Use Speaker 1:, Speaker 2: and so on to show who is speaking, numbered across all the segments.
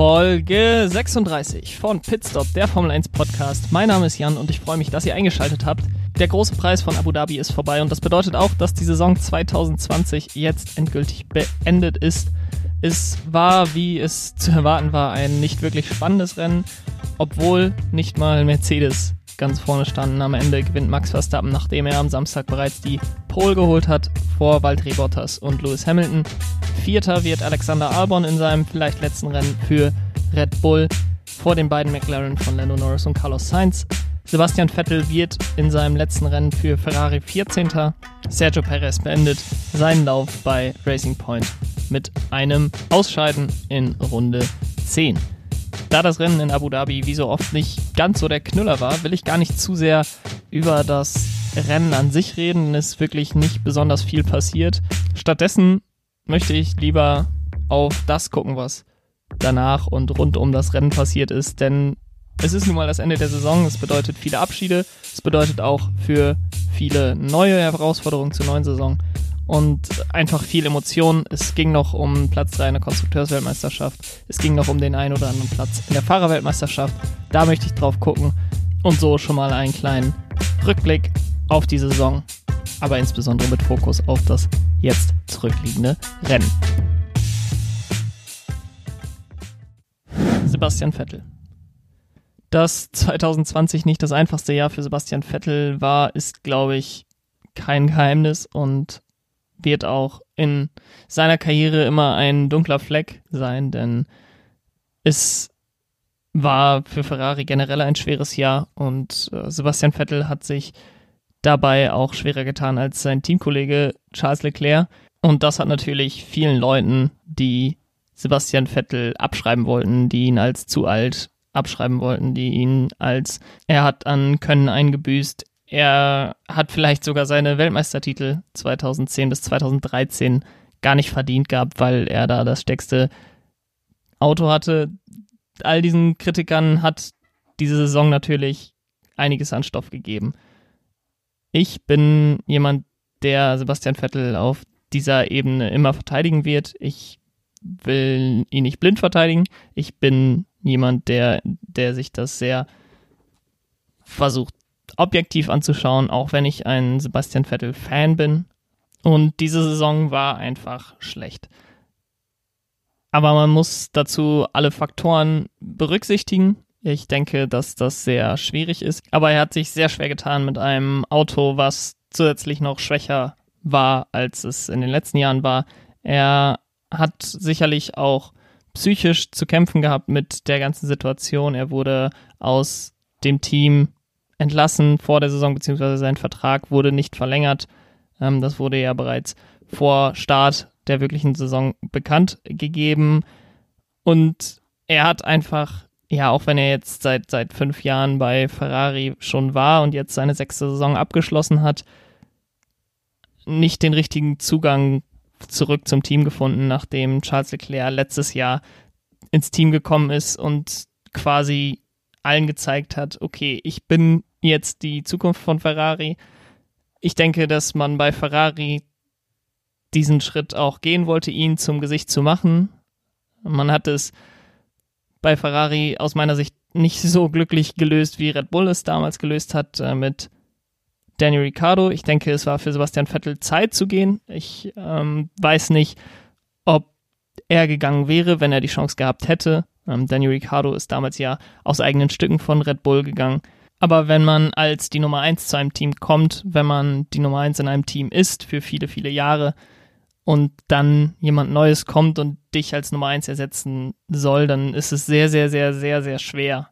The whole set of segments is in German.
Speaker 1: Folge 36 von Pitstop, der Formel 1 Podcast. Mein Name ist Jan und ich freue mich, dass ihr eingeschaltet habt. Der große Preis von Abu Dhabi ist vorbei und das bedeutet auch, dass die Saison 2020 jetzt endgültig beendet ist. Es war, wie es zu erwarten war, ein nicht wirklich spannendes Rennen, obwohl nicht mal Mercedes ganz vorne standen. Am Ende gewinnt Max Verstappen, nachdem er am Samstag bereits die Pole geholt hat vor Valtteri Bottas und Lewis Hamilton. Vierter wird Alexander Albon in seinem vielleicht letzten Rennen für Red Bull vor den beiden McLaren von Lando Norris und Carlos Sainz. Sebastian Vettel wird in seinem letzten Rennen für Ferrari 14. Sergio Perez beendet seinen Lauf bei Racing Point mit einem Ausscheiden in Runde 10. Da das Rennen in Abu Dhabi wie so oft nicht ganz so der Knüller war, will ich gar nicht zu sehr über das Rennen an sich reden, es ist wirklich nicht besonders viel passiert. Stattdessen möchte ich lieber auf das gucken, was danach und rund um das Rennen passiert ist, denn es ist nun mal das Ende der Saison, es bedeutet viele Abschiede, es bedeutet auch für viele neue Herausforderungen zur neuen Saison und einfach viel Emotion. Es ging noch um Platz 3 in der Konstrukteursweltmeisterschaft. Es ging noch um den einen oder anderen Platz in der Fahrerweltmeisterschaft. Da möchte ich drauf gucken und so schon mal einen kleinen Rückblick auf die Saison, aber insbesondere mit Fokus auf das jetzt zurückliegende Rennen. Sebastian Vettel. Dass 2020 nicht das einfachste Jahr für Sebastian Vettel war, ist, glaube ich, kein Geheimnis und wird auch in seiner Karriere immer ein dunkler Fleck sein, denn es war für Ferrari generell ein schweres Jahr und äh, Sebastian Vettel hat sich dabei auch schwerer getan als sein Teamkollege Charles Leclerc. Und das hat natürlich vielen Leuten, die Sebastian Vettel abschreiben wollten, die ihn als zu alt abschreiben wollten, die ihn als er hat an Können eingebüßt, er hat vielleicht sogar seine Weltmeistertitel 2010 bis 2013 gar nicht verdient gehabt, weil er da das stärkste Auto hatte. All diesen Kritikern hat diese Saison natürlich einiges an Stoff gegeben. Ich bin jemand, der Sebastian Vettel auf dieser Ebene immer verteidigen wird. Ich will ihn nicht blind verteidigen. Ich bin jemand, der, der sich das sehr versucht objektiv anzuschauen, auch wenn ich ein Sebastian Vettel-Fan bin. Und diese Saison war einfach schlecht. Aber man muss dazu alle Faktoren berücksichtigen. Ich denke, dass das sehr schwierig ist. Aber er hat sich sehr schwer getan mit einem Auto, was zusätzlich noch schwächer war, als es in den letzten Jahren war. Er hat sicherlich auch psychisch zu kämpfen gehabt mit der ganzen Situation. Er wurde aus dem Team entlassen vor der Saison, beziehungsweise sein Vertrag wurde nicht verlängert. Ähm, das wurde ja bereits vor Start der wirklichen Saison bekannt gegeben. Und er hat einfach, ja, auch wenn er jetzt seit, seit fünf Jahren bei Ferrari schon war und jetzt seine sechste Saison abgeschlossen hat, nicht den richtigen Zugang zurück zum Team gefunden, nachdem Charles Leclerc letztes Jahr ins Team gekommen ist und quasi allen gezeigt hat, okay, ich bin jetzt die Zukunft von Ferrari. Ich denke, dass man bei Ferrari diesen Schritt auch gehen wollte, ihn zum Gesicht zu machen. Man hat es bei Ferrari aus meiner Sicht nicht so glücklich gelöst, wie Red Bull es damals gelöst hat äh, mit Daniel Ricciardo. Ich denke, es war für Sebastian Vettel Zeit zu gehen. Ich ähm, weiß nicht, ob er gegangen wäre, wenn er die Chance gehabt hätte. Ähm, Daniel Ricciardo ist damals ja aus eigenen Stücken von Red Bull gegangen. Aber wenn man als die Nummer eins zu einem Team kommt, wenn man die Nummer eins in einem Team ist für viele, viele Jahre und dann jemand Neues kommt und dich als Nummer eins ersetzen soll, dann ist es sehr, sehr, sehr, sehr, sehr schwer,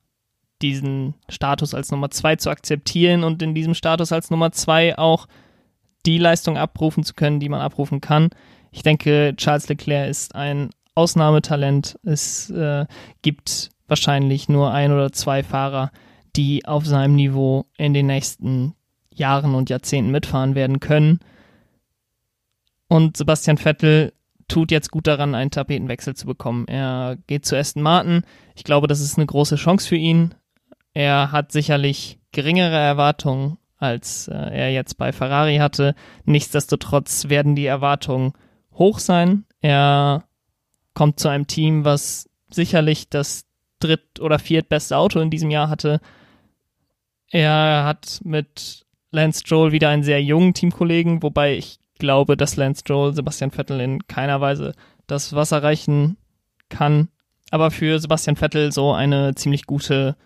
Speaker 1: diesen Status als Nummer zwei zu akzeptieren und in diesem Status als Nummer zwei auch die Leistung abrufen zu können, die man abrufen kann. Ich denke, Charles Leclerc ist ein Ausnahmetalent. Es äh, gibt wahrscheinlich nur ein oder zwei Fahrer, die auf seinem Niveau in den nächsten Jahren und Jahrzehnten mitfahren werden können. Und Sebastian Vettel tut jetzt gut daran, einen Tapetenwechsel zu bekommen. Er geht zu Aston Martin. Ich glaube, das ist eine große Chance für ihn. Er hat sicherlich geringere Erwartungen, als äh, er jetzt bei Ferrari hatte. Nichtsdestotrotz werden die Erwartungen hoch sein. Er kommt zu einem Team, was sicherlich das dritt- oder viertbeste Auto in diesem Jahr hatte. Er hat mit Lance Stroll wieder einen sehr jungen Teamkollegen, wobei ich glaube, dass Lance Stroll Sebastian Vettel in keiner Weise das Wasser reichen kann. Aber für Sebastian Vettel so eine ziemlich gute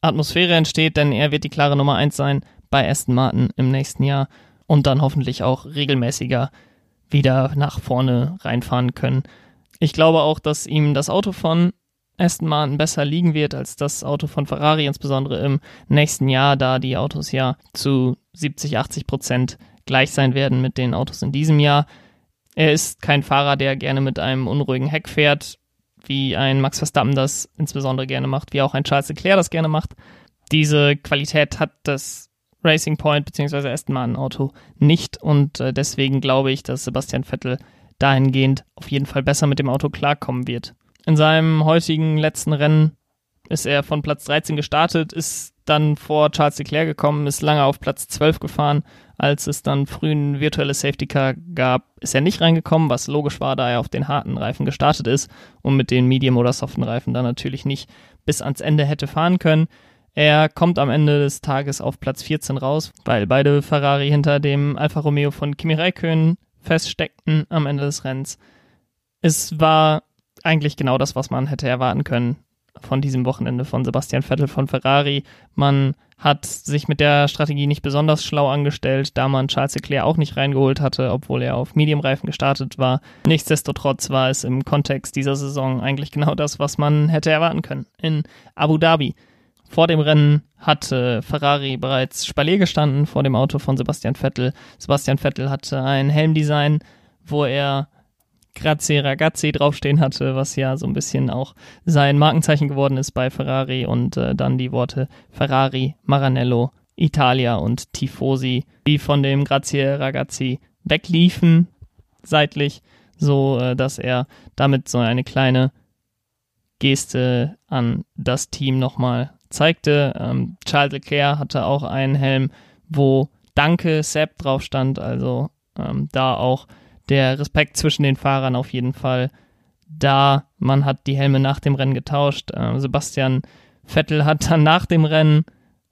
Speaker 1: Atmosphäre entsteht, denn er wird die klare Nummer eins sein bei Aston Martin im nächsten Jahr und dann hoffentlich auch regelmäßiger wieder nach vorne reinfahren können. Ich glaube auch, dass ihm das Auto von Aston Martin besser liegen wird als das Auto von Ferrari, insbesondere im nächsten Jahr, da die Autos ja zu 70, 80 Prozent gleich sein werden mit den Autos in diesem Jahr. Er ist kein Fahrer, der gerne mit einem unruhigen Heck fährt, wie ein Max Verstappen das insbesondere gerne macht, wie auch ein Charles Leclerc das gerne macht. Diese Qualität hat das Racing Point bzw. Aston Martin Auto nicht und äh, deswegen glaube ich, dass Sebastian Vettel dahingehend auf jeden Fall besser mit dem Auto klarkommen wird. In seinem heutigen letzten Rennen ist er von Platz 13 gestartet, ist dann vor Charles Leclerc gekommen, ist lange auf Platz 12 gefahren. Als es dann früh ein virtuelles Safety Car gab, ist er nicht reingekommen, was logisch war, da er auf den harten Reifen gestartet ist und mit den Medium- oder soften Reifen dann natürlich nicht bis ans Ende hätte fahren können. Er kommt am Ende des Tages auf Platz 14 raus, weil beide Ferrari hinter dem Alfa Romeo von Kimi Räikkönen feststeckten am Ende des Rennens. Es war eigentlich genau das, was man hätte erwarten können von diesem Wochenende von Sebastian Vettel von Ferrari. Man hat sich mit der Strategie nicht besonders schlau angestellt, da man Charles Leclerc auch nicht reingeholt hatte, obwohl er auf Medium-Reifen gestartet war. Nichtsdestotrotz war es im Kontext dieser Saison eigentlich genau das, was man hätte erwarten können. In Abu Dhabi. Vor dem Rennen hatte Ferrari bereits Spalier gestanden vor dem Auto von Sebastian Vettel. Sebastian Vettel hatte ein Helmdesign, wo er Grazie Ragazzi draufstehen hatte, was ja so ein bisschen auch sein Markenzeichen geworden ist bei Ferrari und äh, dann die Worte Ferrari, Maranello, Italia und Tifosi, die von dem Grazie Ragazzi wegliefen seitlich, so äh, dass er damit so eine kleine Geste an das Team nochmal zeigte. Ähm, Charles Leclerc hatte auch einen Helm, wo Danke Sepp drauf stand, also ähm, da auch der Respekt zwischen den Fahrern auf jeden Fall da. Man hat die Helme nach dem Rennen getauscht. Äh, Sebastian Vettel hat dann nach dem Rennen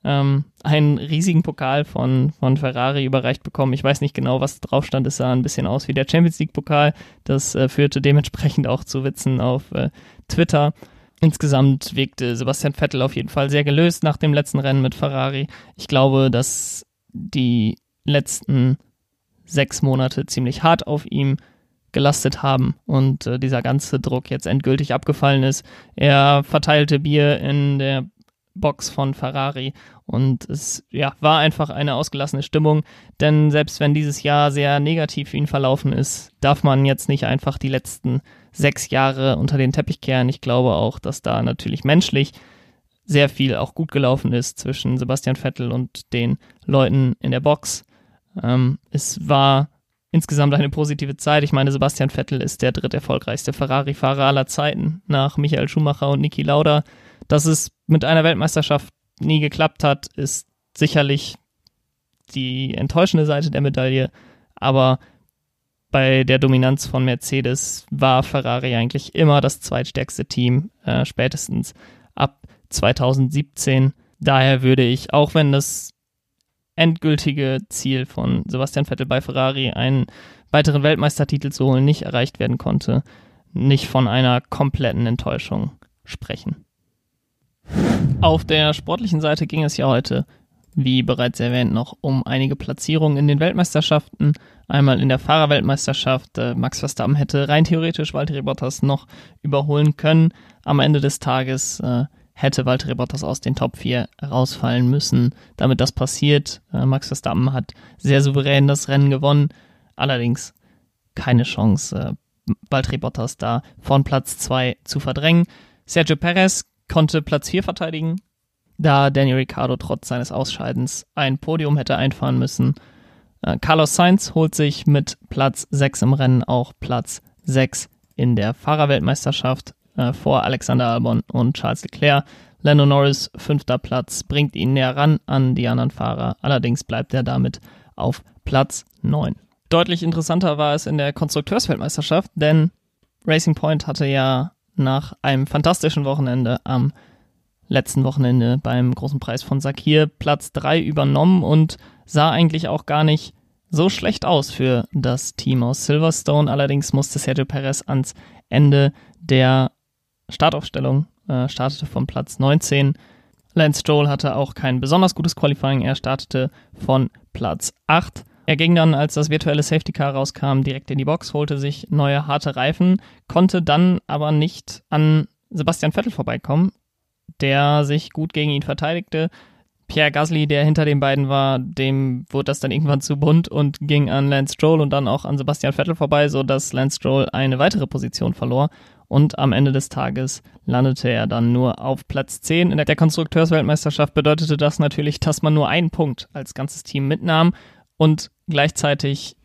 Speaker 1: ähm, einen riesigen Pokal von, von Ferrari überreicht bekommen. Ich weiß nicht genau, was drauf stand. Es sah ein bisschen aus wie der Champions League-Pokal. Das äh, führte dementsprechend auch zu Witzen auf äh, Twitter. Insgesamt wirkte Sebastian Vettel auf jeden Fall sehr gelöst nach dem letzten Rennen mit Ferrari. Ich glaube, dass die letzten sechs Monate ziemlich hart auf ihm gelastet haben und äh, dieser ganze Druck jetzt endgültig abgefallen ist. Er verteilte Bier in der Box von Ferrari und es ja, war einfach eine ausgelassene Stimmung, denn selbst wenn dieses Jahr sehr negativ für ihn verlaufen ist, darf man jetzt nicht einfach die letzten sechs Jahre unter den Teppich kehren. Ich glaube auch, dass da natürlich menschlich sehr viel auch gut gelaufen ist zwischen Sebastian Vettel und den Leuten in der Box. Ähm, es war insgesamt eine positive Zeit. Ich meine, Sebastian Vettel ist der dritterfolgreichste Ferrari-Fahrer aller Zeiten nach Michael Schumacher und Niki Lauda. Dass es mit einer Weltmeisterschaft nie geklappt hat, ist sicherlich die enttäuschende Seite der Medaille. Aber bei der Dominanz von Mercedes war Ferrari eigentlich immer das zweitstärkste Team, äh, spätestens ab 2017. Daher würde ich, auch wenn das endgültige Ziel von Sebastian Vettel bei Ferrari, einen weiteren Weltmeistertitel zu holen, nicht erreicht werden konnte, nicht von einer kompletten Enttäuschung sprechen. Auf der sportlichen Seite ging es ja heute, wie bereits erwähnt, noch um einige Platzierungen in den Weltmeisterschaften. Einmal in der Fahrerweltmeisterschaft. Äh, Max Verstappen hätte rein theoretisch Valtteri Bottas noch überholen können. Am Ende des Tages äh, hätte Valtteri Bottas aus den Top 4 rausfallen müssen, damit das passiert. Äh, Max Verstappen hat sehr souverän das Rennen gewonnen, allerdings keine Chance, äh, Valtteri Bottas da von Platz 2 zu verdrängen. Sergio Perez konnte Platz 4 verteidigen, da Daniel Ricciardo trotz seines Ausscheidens ein Podium hätte einfahren müssen. Äh, Carlos Sainz holt sich mit Platz 6 im Rennen auch Platz 6 in der Fahrerweltmeisterschaft äh, vor Alexander Albon und Charles Leclerc. Lando Norris, fünfter Platz, bringt ihn näher ran an die anderen Fahrer. Allerdings bleibt er damit auf Platz 9. Deutlich interessanter war es in der Konstrukteursweltmeisterschaft, denn Racing Point hatte ja nach einem fantastischen Wochenende am letzten Wochenende beim großen Preis von Sakir Platz 3 übernommen und sah eigentlich auch gar nicht so schlecht aus für das Team aus Silverstone. Allerdings musste Sergio Perez ans Ende der Startaufstellung, äh, startete von Platz 19. Lance Stroll hatte auch kein besonders gutes Qualifying. Er startete von Platz 8. Er ging dann, als das virtuelle Safety Car rauskam, direkt in die Box, holte sich neue harte Reifen, konnte dann aber nicht an Sebastian Vettel vorbeikommen, der sich gut gegen ihn verteidigte. Pierre Gasly, der hinter den beiden war, dem wurde das dann irgendwann zu bunt und ging an Lance Stroll und dann auch an Sebastian Vettel vorbei, sodass Lance Stroll eine weitere Position verlor. Und am Ende des Tages landete er dann nur auf Platz 10. In der Konstrukteursweltmeisterschaft bedeutete das natürlich, dass man nur einen Punkt als ganzes Team mitnahm und gleichzeitig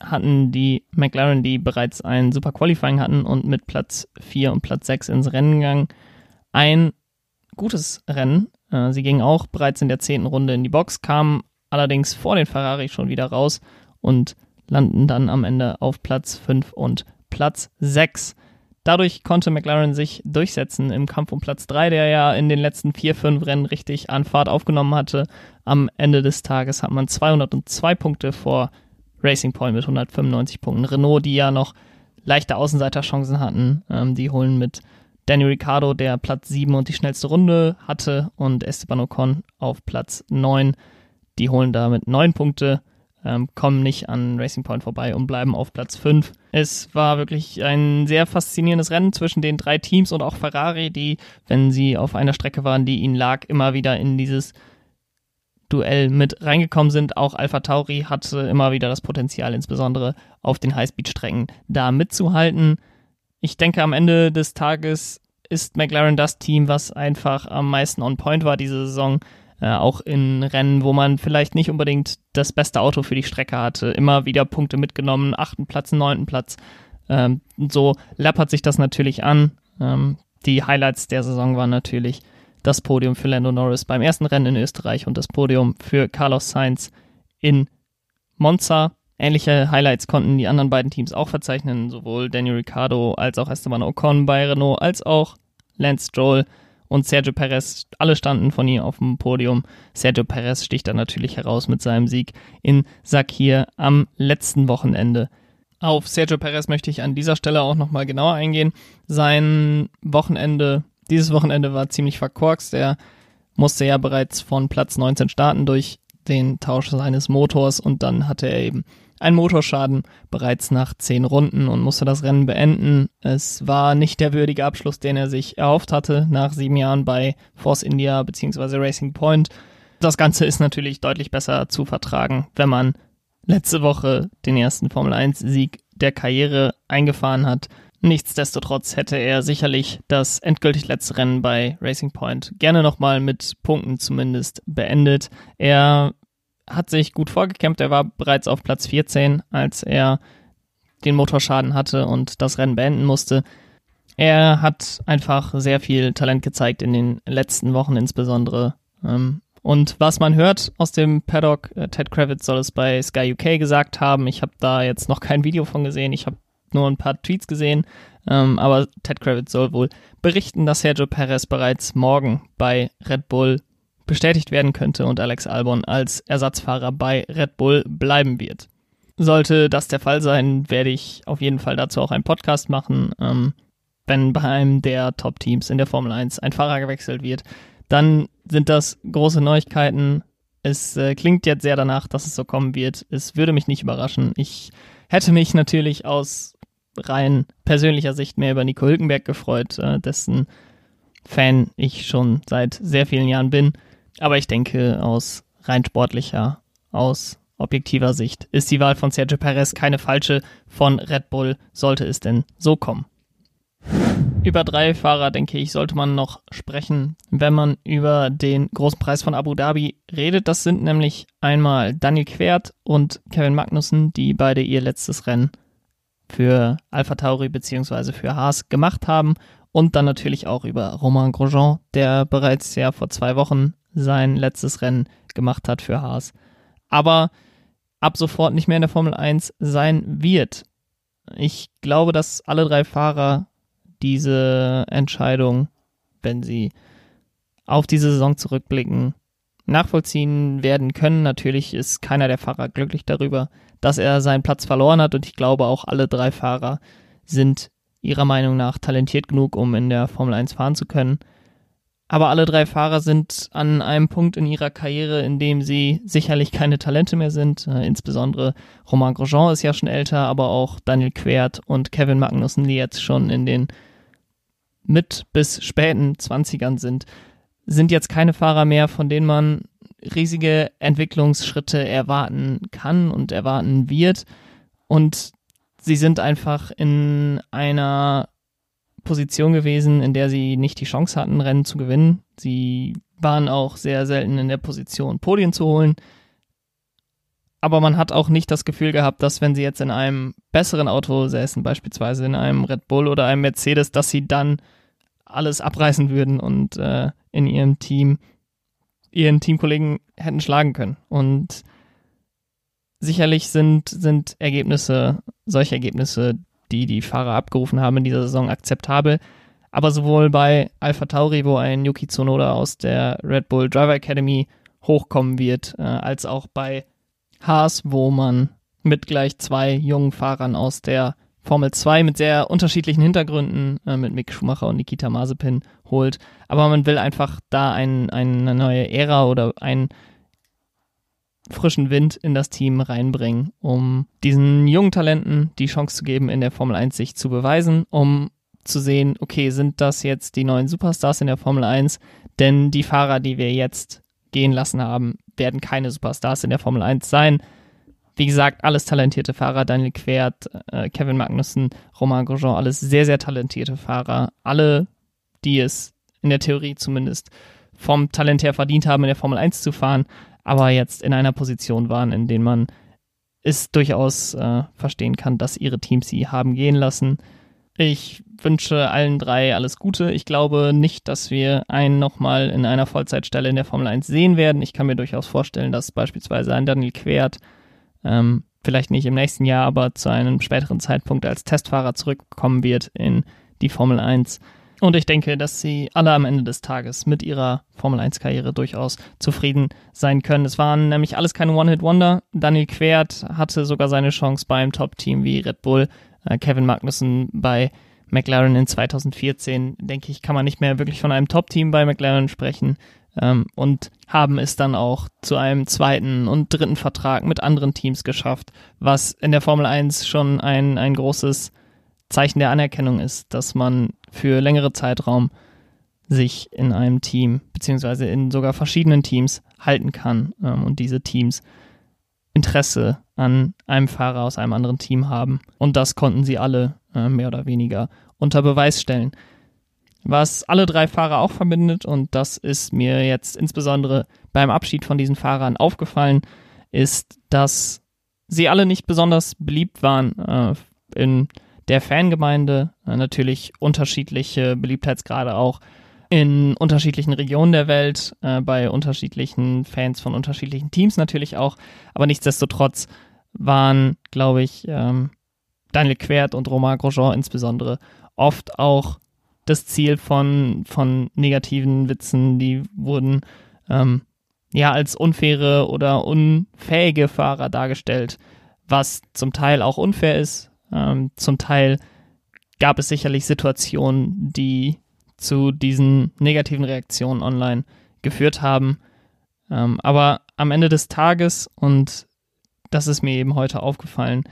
Speaker 1: hatten die McLaren, die bereits ein super Qualifying hatten und mit Platz 4 und Platz 6 ins Rennen gegangen, ein gutes Rennen äh, sie gingen auch bereits in der zehnten Runde in die Box, kamen allerdings vor den Ferrari schon wieder raus und landen dann am Ende auf Platz 5 und Platz 6. Dadurch konnte McLaren sich durchsetzen im Kampf um Platz 3, der ja in den letzten vier, fünf Rennen richtig an Fahrt aufgenommen hatte. Am Ende des Tages hat man 202 Punkte vor Racing Point mit 195 Punkten. Renault, die ja noch leichte Außenseiterchancen hatten, ähm, die holen mit Daniel Ricciardo, der Platz 7 und die schnellste Runde hatte und Esteban Ocon auf Platz 9. Die holen damit 9 Punkte, ähm, kommen nicht an Racing Point vorbei und bleiben auf Platz 5. Es war wirklich ein sehr faszinierendes Rennen zwischen den drei Teams und auch Ferrari, die, wenn sie auf einer Strecke waren, die ihnen lag, immer wieder in dieses Duell mit reingekommen sind. Auch Alpha Tauri hatte immer wieder das Potenzial, insbesondere auf den Highspeed-Strecken da mitzuhalten ich denke, am Ende des Tages ist McLaren das Team, was einfach am meisten on point war diese Saison. Äh, auch in Rennen, wo man vielleicht nicht unbedingt das beste Auto für die Strecke hatte. Immer wieder Punkte mitgenommen, achten Platz, neunten Platz. Ähm, so läppert sich das natürlich an. Ähm, die Highlights der Saison waren natürlich das Podium für Lando Norris beim ersten Rennen in Österreich und das Podium für Carlos Sainz in Monza. Ähnliche Highlights konnten die anderen beiden Teams auch verzeichnen, sowohl Daniel Ricciardo als auch Esteban Ocon bei Renault, als auch Lance Stroll und Sergio Perez. Alle standen von ihm auf dem Podium. Sergio Perez sticht da natürlich heraus mit seinem Sieg in Sakir am letzten Wochenende. Auf Sergio Perez möchte ich an dieser Stelle auch nochmal genauer eingehen. Sein Wochenende, dieses Wochenende war ziemlich verkorkst. Er musste ja bereits von Platz 19 starten durch den Tausch seines Motors und dann hatte er eben ein Motorschaden bereits nach zehn Runden und musste das Rennen beenden. Es war nicht der würdige Abschluss, den er sich erhofft hatte nach sieben Jahren bei Force India bzw. Racing Point. Das Ganze ist natürlich deutlich besser zu vertragen, wenn man letzte Woche den ersten Formel 1 Sieg der Karriere eingefahren hat. Nichtsdestotrotz hätte er sicherlich das endgültig letzte Rennen bei Racing Point gerne nochmal mit Punkten zumindest beendet. Er hat sich gut vorgekämpft. Er war bereits auf Platz 14, als er den Motorschaden hatte und das Rennen beenden musste. Er hat einfach sehr viel Talent gezeigt in den letzten Wochen insbesondere. Ähm, und was man hört aus dem Paddock, äh, Ted Kravitz soll es bei Sky UK gesagt haben. Ich habe da jetzt noch kein Video von gesehen. Ich habe nur ein paar Tweets gesehen. Ähm, aber Ted Kravitz soll wohl berichten, dass Sergio Perez bereits morgen bei Red Bull bestätigt werden könnte und Alex Albon als Ersatzfahrer bei Red Bull bleiben wird. Sollte das der Fall sein, werde ich auf jeden Fall dazu auch einen Podcast machen. Ähm, wenn bei einem der Top-Teams in der Formel 1 ein Fahrer gewechselt wird, dann sind das große Neuigkeiten. Es äh, klingt jetzt sehr danach, dass es so kommen wird. Es würde mich nicht überraschen. Ich hätte mich natürlich aus rein persönlicher Sicht mehr über Nico Hülkenberg gefreut, äh, dessen Fan ich schon seit sehr vielen Jahren bin. Aber ich denke, aus rein sportlicher, aus objektiver Sicht ist die Wahl von Sergio Perez keine falsche von Red Bull, sollte es denn so kommen. Über drei Fahrer, denke ich, sollte man noch sprechen, wenn man über den großen Preis von Abu Dhabi redet. Das sind nämlich einmal Daniel Quert und Kevin Magnussen, die beide ihr letztes Rennen für Alpha Tauri bzw. für Haas gemacht haben. Und dann natürlich auch über Romain Grosjean, der bereits ja vor zwei Wochen sein letztes Rennen gemacht hat für Haas. Aber ab sofort nicht mehr in der Formel 1 sein wird. Ich glaube, dass alle drei Fahrer diese Entscheidung, wenn sie auf diese Saison zurückblicken, nachvollziehen werden können. Natürlich ist keiner der Fahrer glücklich darüber, dass er seinen Platz verloren hat und ich glaube auch alle drei Fahrer sind ihrer Meinung nach talentiert genug, um in der Formel 1 fahren zu können. Aber alle drei Fahrer sind an einem Punkt in ihrer Karriere, in dem sie sicherlich keine Talente mehr sind. Äh, insbesondere Romain Grosjean ist ja schon älter, aber auch Daniel Quert und Kevin Magnussen, die jetzt schon in den mit bis späten Zwanzigern sind, sind jetzt keine Fahrer mehr, von denen man riesige Entwicklungsschritte erwarten kann und erwarten wird. Und sie sind einfach in einer Position gewesen, in der sie nicht die Chance hatten, Rennen zu gewinnen. Sie waren auch sehr selten in der Position, Podien zu holen. Aber man hat auch nicht das Gefühl gehabt, dass wenn sie jetzt in einem besseren Auto säßen, beispielsweise in einem Red Bull oder einem Mercedes, dass sie dann alles abreißen würden und äh, in ihrem Team ihren Teamkollegen hätten schlagen können. Und sicherlich sind, sind Ergebnisse, solche Ergebnisse, die die Fahrer abgerufen haben in dieser Saison, akzeptabel. Aber sowohl bei Alpha Tauri, wo ein Yuki Tsunoda aus der Red Bull Driver Academy hochkommen wird, äh, als auch bei Haas, wo man mit gleich zwei jungen Fahrern aus der Formel 2 mit sehr unterschiedlichen Hintergründen äh, mit Mick Schumacher und Nikita Mazepin holt. Aber man will einfach da ein, eine neue Ära oder einen frischen Wind in das Team reinbringen, um diesen jungen Talenten die Chance zu geben, in der Formel 1 sich zu beweisen, um zu sehen, okay, sind das jetzt die neuen Superstars in der Formel 1? Denn die Fahrer, die wir jetzt gehen lassen haben, werden keine Superstars in der Formel 1 sein. Wie gesagt, alles talentierte Fahrer, Daniel Quert, äh, Kevin Magnussen, Romain Grosjean, alles sehr, sehr talentierte Fahrer. Alle, die es in der Theorie zumindest vom Talent her verdient haben, in der Formel 1 zu fahren, aber jetzt in einer Position waren, in denen man es durchaus äh, verstehen kann, dass ihre Teams sie haben gehen lassen. Ich wünsche allen drei alles Gute. Ich glaube nicht, dass wir einen nochmal in einer Vollzeitstelle in der Formel 1 sehen werden. Ich kann mir durchaus vorstellen, dass beispielsweise ein Daniel Quert ähm, vielleicht nicht im nächsten Jahr, aber zu einem späteren Zeitpunkt als Testfahrer zurückkommen wird in die Formel 1. Und ich denke, dass sie alle am Ende des Tages mit ihrer Formel 1-Karriere durchaus zufrieden sein können. Es waren nämlich alles keine One-Hit-Wonder. Daniel Quert hatte sogar seine Chance beim Top-Team wie Red Bull. Äh, Kevin Magnussen bei McLaren in 2014, denke ich, kann man nicht mehr wirklich von einem Top-Team bei McLaren sprechen ähm, und haben es dann auch zu einem zweiten und dritten Vertrag mit anderen Teams geschafft, was in der Formel 1 schon ein, ein großes Zeichen der Anerkennung ist, dass man für längere Zeitraum sich in einem Team beziehungsweise in sogar verschiedenen Teams halten kann ähm, und diese Teams Interesse an einem Fahrer aus einem anderen Team haben. Und das konnten sie alle äh, mehr oder weniger unter Beweis stellen. Was alle drei Fahrer auch verbindet, und das ist mir jetzt insbesondere beim Abschied von diesen Fahrern aufgefallen, ist, dass sie alle nicht besonders beliebt waren äh, in der Fangemeinde. Äh, natürlich unterschiedliche Beliebtheitsgrade auch in unterschiedlichen Regionen der Welt, äh, bei unterschiedlichen Fans von unterschiedlichen Teams natürlich auch. Aber nichtsdestotrotz waren, glaube ich, ähm, Daniel Quert und Romain Grosjean insbesondere oft auch das Ziel von, von negativen Witzen, die wurden ähm, ja als unfaire oder unfähige Fahrer dargestellt, was zum Teil auch unfair ist. Ähm, zum Teil gab es sicherlich Situationen, die zu diesen negativen Reaktionen online geführt haben. Ähm, aber am Ende des Tages, und das ist mir eben heute aufgefallen,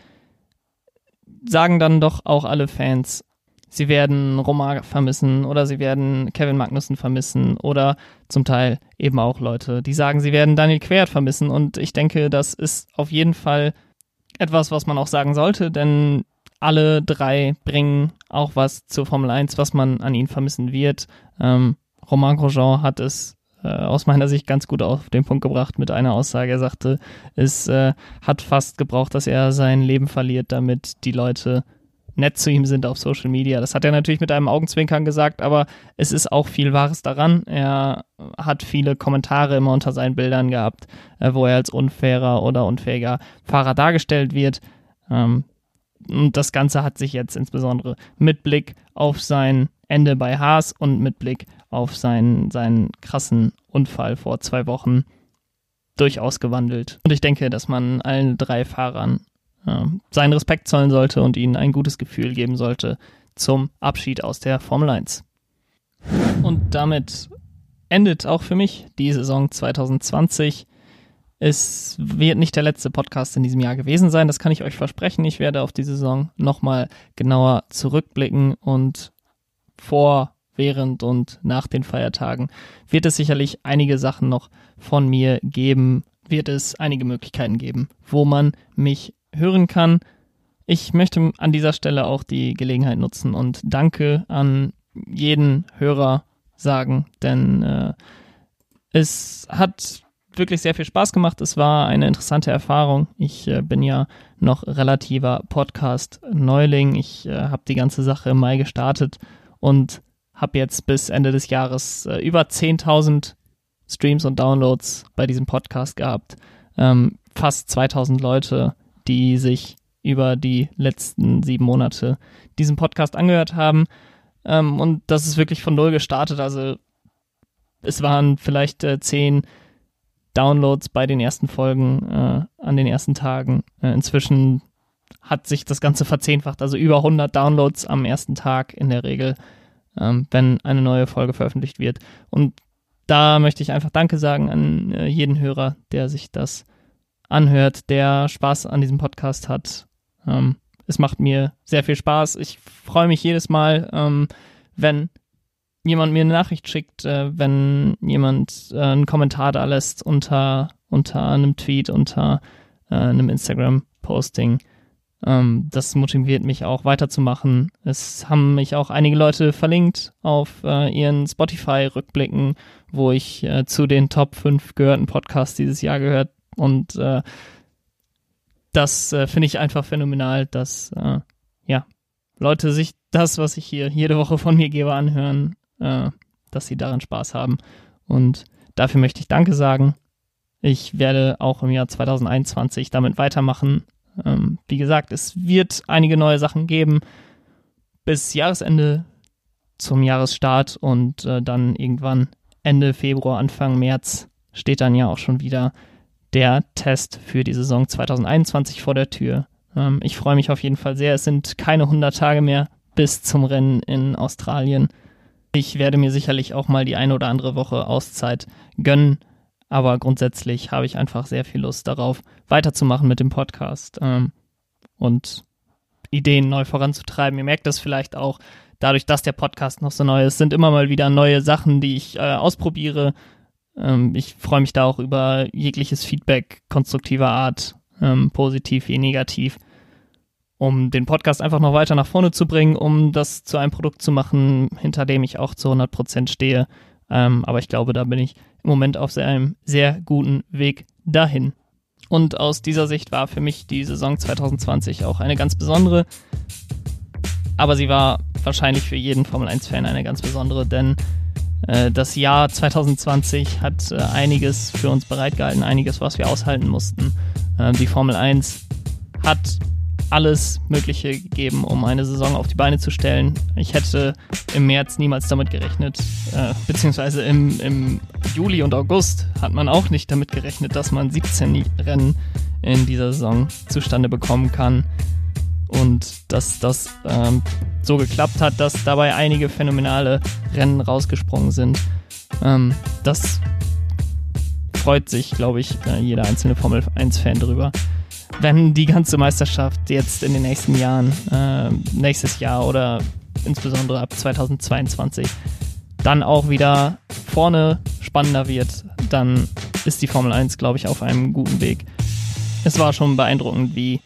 Speaker 1: sagen dann doch auch alle Fans, sie werden Roma vermissen oder sie werden Kevin Magnussen vermissen oder zum Teil eben auch Leute, die sagen, sie werden Daniel Quert vermissen. Und ich denke, das ist auf jeden Fall etwas, was man auch sagen sollte, denn alle drei bringen auch was zur Formel 1, was man an ihnen vermissen wird. Ähm, Romain Grosjean hat es äh, aus meiner Sicht ganz gut auf den Punkt gebracht mit einer Aussage. Er sagte, es äh, hat fast gebraucht, dass er sein Leben verliert, damit die Leute nett zu ihm sind auf Social Media. Das hat er natürlich mit einem Augenzwinkern gesagt, aber es ist auch viel Wahres daran. Er hat viele Kommentare immer unter seinen Bildern gehabt, äh, wo er als unfairer oder unfähiger Fahrer dargestellt wird. Ähm, Und das Ganze hat sich jetzt insbesondere mit Blick auf sein Ende bei Haas und mit Blick auf seinen, seinen krassen Unfall vor zwei Wochen durchaus gewandelt. Und ich denke, dass man allen drei Fahrern äh, seinen Respekt zollen sollte und ihnen ein gutes Gefühl geben sollte zum Abschied aus der Formel 1. Und damit endet auch für mich die Saison 2020. Es wird nicht der letzte Podcast in diesem Jahr gewesen sein, das kann ich euch versprechen. Ich werde auf die Saison nochmal genauer zurückblicken und vor, während und nach den Feiertagen wird es sicherlich einige Sachen noch von mir geben, wird es einige Möglichkeiten geben, wo man mich hören kann. Ich möchte an dieser Stelle auch die Gelegenheit nutzen und danke an jeden Hörer sagen, denn äh, es hat wirklich sehr viel Spaß gemacht. Es war eine interessante Erfahrung. Ich äh, bin ja noch relativer Podcast-Neuling. Ich äh, habe die ganze Sache im Mai gestartet und habe jetzt bis Ende des Jahres äh, über 10.000 Streams und Downloads bei diesem Podcast gehabt. Ähm, fast 2000 Leute, die sich über die letzten sieben Monate diesen Podcast angehört haben. Ähm, und das ist wirklich von null gestartet. Also es waren vielleicht äh, zehn Downloads bei den ersten Folgen äh, an den ersten Tagen. Äh, inzwischen hat sich das Ganze verzehnfacht, also über 100 Downloads am ersten Tag in der Regel, ähm, wenn eine neue Folge veröffentlicht wird. Und da möchte ich einfach Danke sagen an äh, jeden Hörer, der sich das anhört, der Spaß an diesem Podcast hat. Ähm, es macht mir sehr viel Spaß. Ich freue mich jedes Mal, ähm, wenn jemand mir eine Nachricht schickt, äh, wenn jemand äh, einen Kommentar da lässt unter, unter einem Tweet, unter äh, einem Instagram-Posting. Ähm, das motiviert mich auch weiterzumachen. Es haben mich auch einige Leute verlinkt auf äh, ihren Spotify-Rückblicken, wo ich äh, zu den Top 5 gehörten Podcasts dieses Jahr gehört. Und äh, das finde ich einfach phänomenal, dass ja, Leute sich das, was ich hier jede Woche von mir gebe, anhören äh, dass sie daran Spaß haben. Und dafür möchte ich Danke sagen. Ich werde auch im Jahr 2021 damit weitermachen. Ähm, wie gesagt, es wird einige neue Sachen geben bis Jahresende zum Jahresstart und äh, dann irgendwann Ende Februar, Anfang März steht dann ja auch schon wieder der Test für die Saison 2021 vor der Tür. Ähm, ich freue mich auf jeden Fall sehr. Es sind keine 100 Tage mehr bis zum Rennen in Australien. Ich werde mir sicherlich auch mal die eine oder andere Woche Auszeit gönnen, aber grundsätzlich habe ich einfach sehr viel Lust darauf, weiterzumachen mit dem Podcast ähm, und Ideen neu voranzutreiben. Ihr merkt das vielleicht auch dadurch, dass der Podcast noch so neu ist, sind immer mal wieder neue Sachen, die ich äh, ausprobiere. Ähm, ich freue mich da auch über jegliches Feedback konstruktiver Art, ähm, positiv wie negativ um den Podcast einfach noch weiter nach vorne zu bringen, um das zu einem Produkt zu machen, hinter dem ich auch zu 100 Prozent stehe. Ähm, aber ich glaube, da bin ich im Moment auf einem sehr guten Weg dahin. Und aus dieser Sicht war für mich die Saison 2020 auch eine ganz besondere. Aber sie war wahrscheinlich für jeden Formel 1-Fan eine ganz besondere, denn das Jahr 2020 hat äh, einiges für uns bereitgehalten, einiges, was wir aushalten mussten. Äh, die Formel 1 hat alles Mögliche gegeben, um eine Saison auf die Beine zu stellen. Ich hätte im März niemals damit gerechnet, äh, beziehungsweise im, im Juli und August hat man auch nicht damit gerechnet, dass man 17 Rennen in dieser Saison zustande bekommen kann. Und dass das ähm, so geklappt hat, dass dabei einige phänomenale Rennen rausgesprungen sind. Ähm, das freut sich, glaube ich, äh, jeder einzelne Formel 1-Fan drüber wenn die ganze Meisterschaft jetzt in den nächsten Jahren, äh, nächstes Jahr oder insbesondere ab 2022 dann auch wieder vorne spannender wird, dann ist die Formel 1, glaube ich, auf einem guten Weg. Es war schon beeindruckend, wie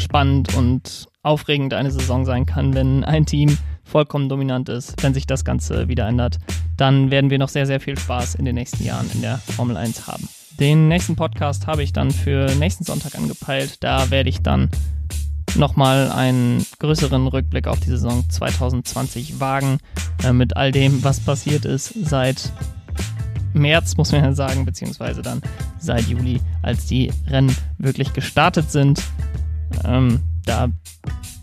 Speaker 1: spannend und aufregend eine Saison sein kann, wenn ein Team vollkommen dominant ist, wenn sich das Ganze wieder ändert. Dann werden wir noch sehr, sehr viel Spaß in den nächsten Jahren in der Formel 1 haben. Den nächsten Podcast habe ich dann für nächsten Sonntag angepeilt. Da werde ich dann nochmal einen größeren Rückblick auf die Saison 2020 wagen, äh, mit all dem, was passiert ist seit März, muss man ja sagen, beziehungsweise dann seit Juli, als die Rennen wirklich gestartet sind. Ähm, da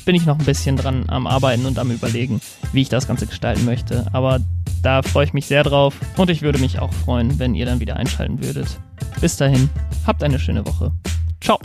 Speaker 1: bin ich noch ein bisschen dran am Arbeiten und am Überlegen, wie ich das Ganze gestalten möchte. Aber da freue ich mich sehr drauf und ich würde mich auch freuen, wenn ihr dann wieder einschalten würdet. Bis dahin, habt eine schöne Woche. Ciao.